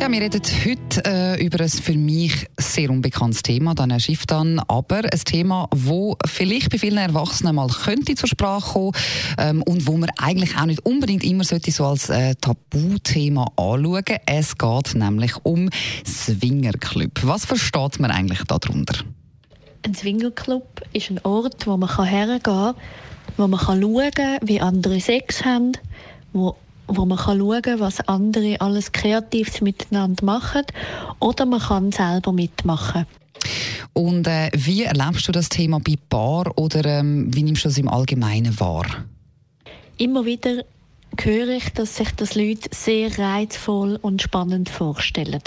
Ja, wir reden heute äh, über ein für mich sehr unbekanntes Thema, dann Schiff dann, aber ein Thema, wo vielleicht bei vielen Erwachsenen mal könnte zur Sprache kommen ähm, und wo man eigentlich auch nicht unbedingt immer sollte so als äh, Tabuthema anschauen. Es geht nämlich um Swingerclub. Was versteht man eigentlich darunter? Ein Swingerclub ist ein Ort, wo man hergehen kann, wo man schauen kann, wie andere Sex haben, wo wo man kann schauen kann, was andere alles Kreatives miteinander machen oder man kann selber mitmachen. Und äh, wie erlebst du das Thema bei Bar oder ähm, wie nimmst du das im Allgemeinen wahr? Immer wieder höre ich, dass sich das Leute sehr reizvoll und spannend vorstellen.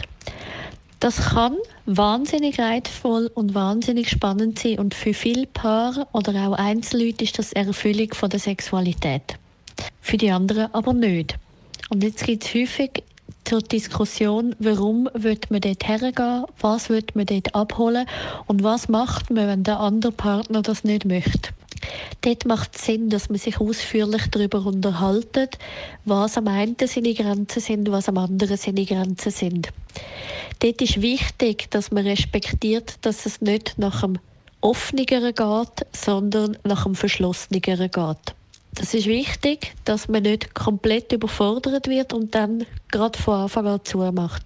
Das kann wahnsinnig reizvoll und wahnsinnig spannend sein und für viele Paare oder auch Einzelleute ist das Erfüllung von der Sexualität für die anderen aber nicht. Und jetzt gibt es häufig zur Diskussion, warum wird man dort hergehen, was wird man dort abholen und was macht man, wenn der andere Partner das nicht möchte. Dort macht es Sinn, dass man sich ausführlich darüber unterhaltet, was am einen seine Grenzen sind, was am anderen seine Grenzen sind. Dort ist wichtig, dass man respektiert, dass es nicht nach dem offeneren geht, sondern nach dem verschlosseneren geht. Das ist wichtig, dass man nicht komplett überfordert wird und dann gerade von Anfang an zumacht.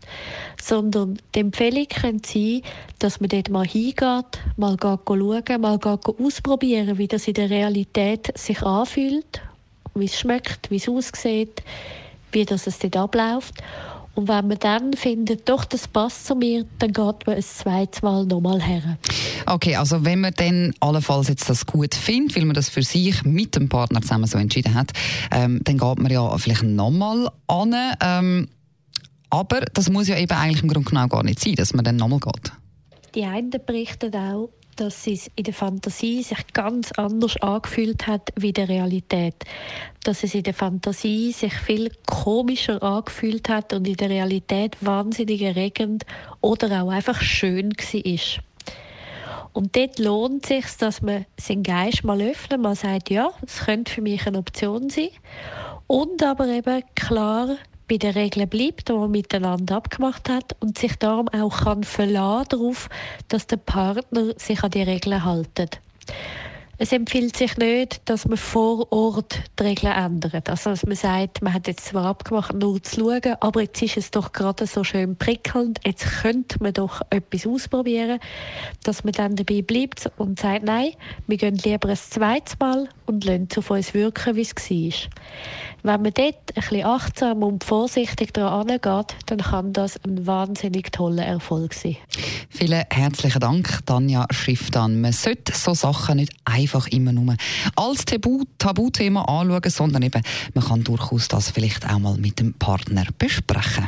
Sondern die Empfehlung könnte sein, dass man dort mal hingeht, mal schauen, mal ausprobieren, wie das in der Realität sich anfühlt, wie es schmeckt, wie es aussieht, wie das es dort abläuft. Und wenn man dann findet, doch, das passt zu mir, dann geht man ein zweites Mal nochmal her. Okay, also wenn man dann allenfalls jetzt das gut findet, weil man das für sich mit dem Partner zusammen so entschieden hat, ähm, dann geht man ja vielleicht nochmal an. Ähm, aber das muss ja eben eigentlich im Grunde genommen gar nicht sein, dass man dann nochmal geht. Die einen berichten auch, dass es in der Fantasie sich ganz anders angefühlt hat wie der Realität. Dass es in der Fantasie sich viel komischer angefühlt hat und in der Realität wahnsinnig erregend oder auch einfach schön war. Und dort lohnt es sich, dass man seinen Geist mal öffnet, mal sagt, ja, es könnte für mich eine Option sein. Und aber eben klar bei den Regeln bleibt, die man miteinander abgemacht hat und sich darum auch kann verlassen darauf, dass der Partner sich an die Regeln hält. Es empfiehlt sich nicht, dass man vor Ort die Regeln ändert. Also, dass man sagt, man hat jetzt zwar abgemacht, nur zu schauen, aber jetzt ist es doch gerade so schön prickelnd, jetzt könnte man doch etwas ausprobieren, dass man dann dabei bleibt und sagt, nein, wir gehen lieber ein zweites Mal und lassen es auf uns wirken, wie es war. Wenn man dort bisschen achtsam und vorsichtig daran angeht, dann kann das ein wahnsinnig toller Erfolg sein. Vielen herzlichen Dank, Tanja Schriftan. Man sollte so Sachen nicht einfach immer nur als Tabu Tabuthema anschauen, sondern eben, man kann durchaus das vielleicht auch mal mit dem Partner besprechen.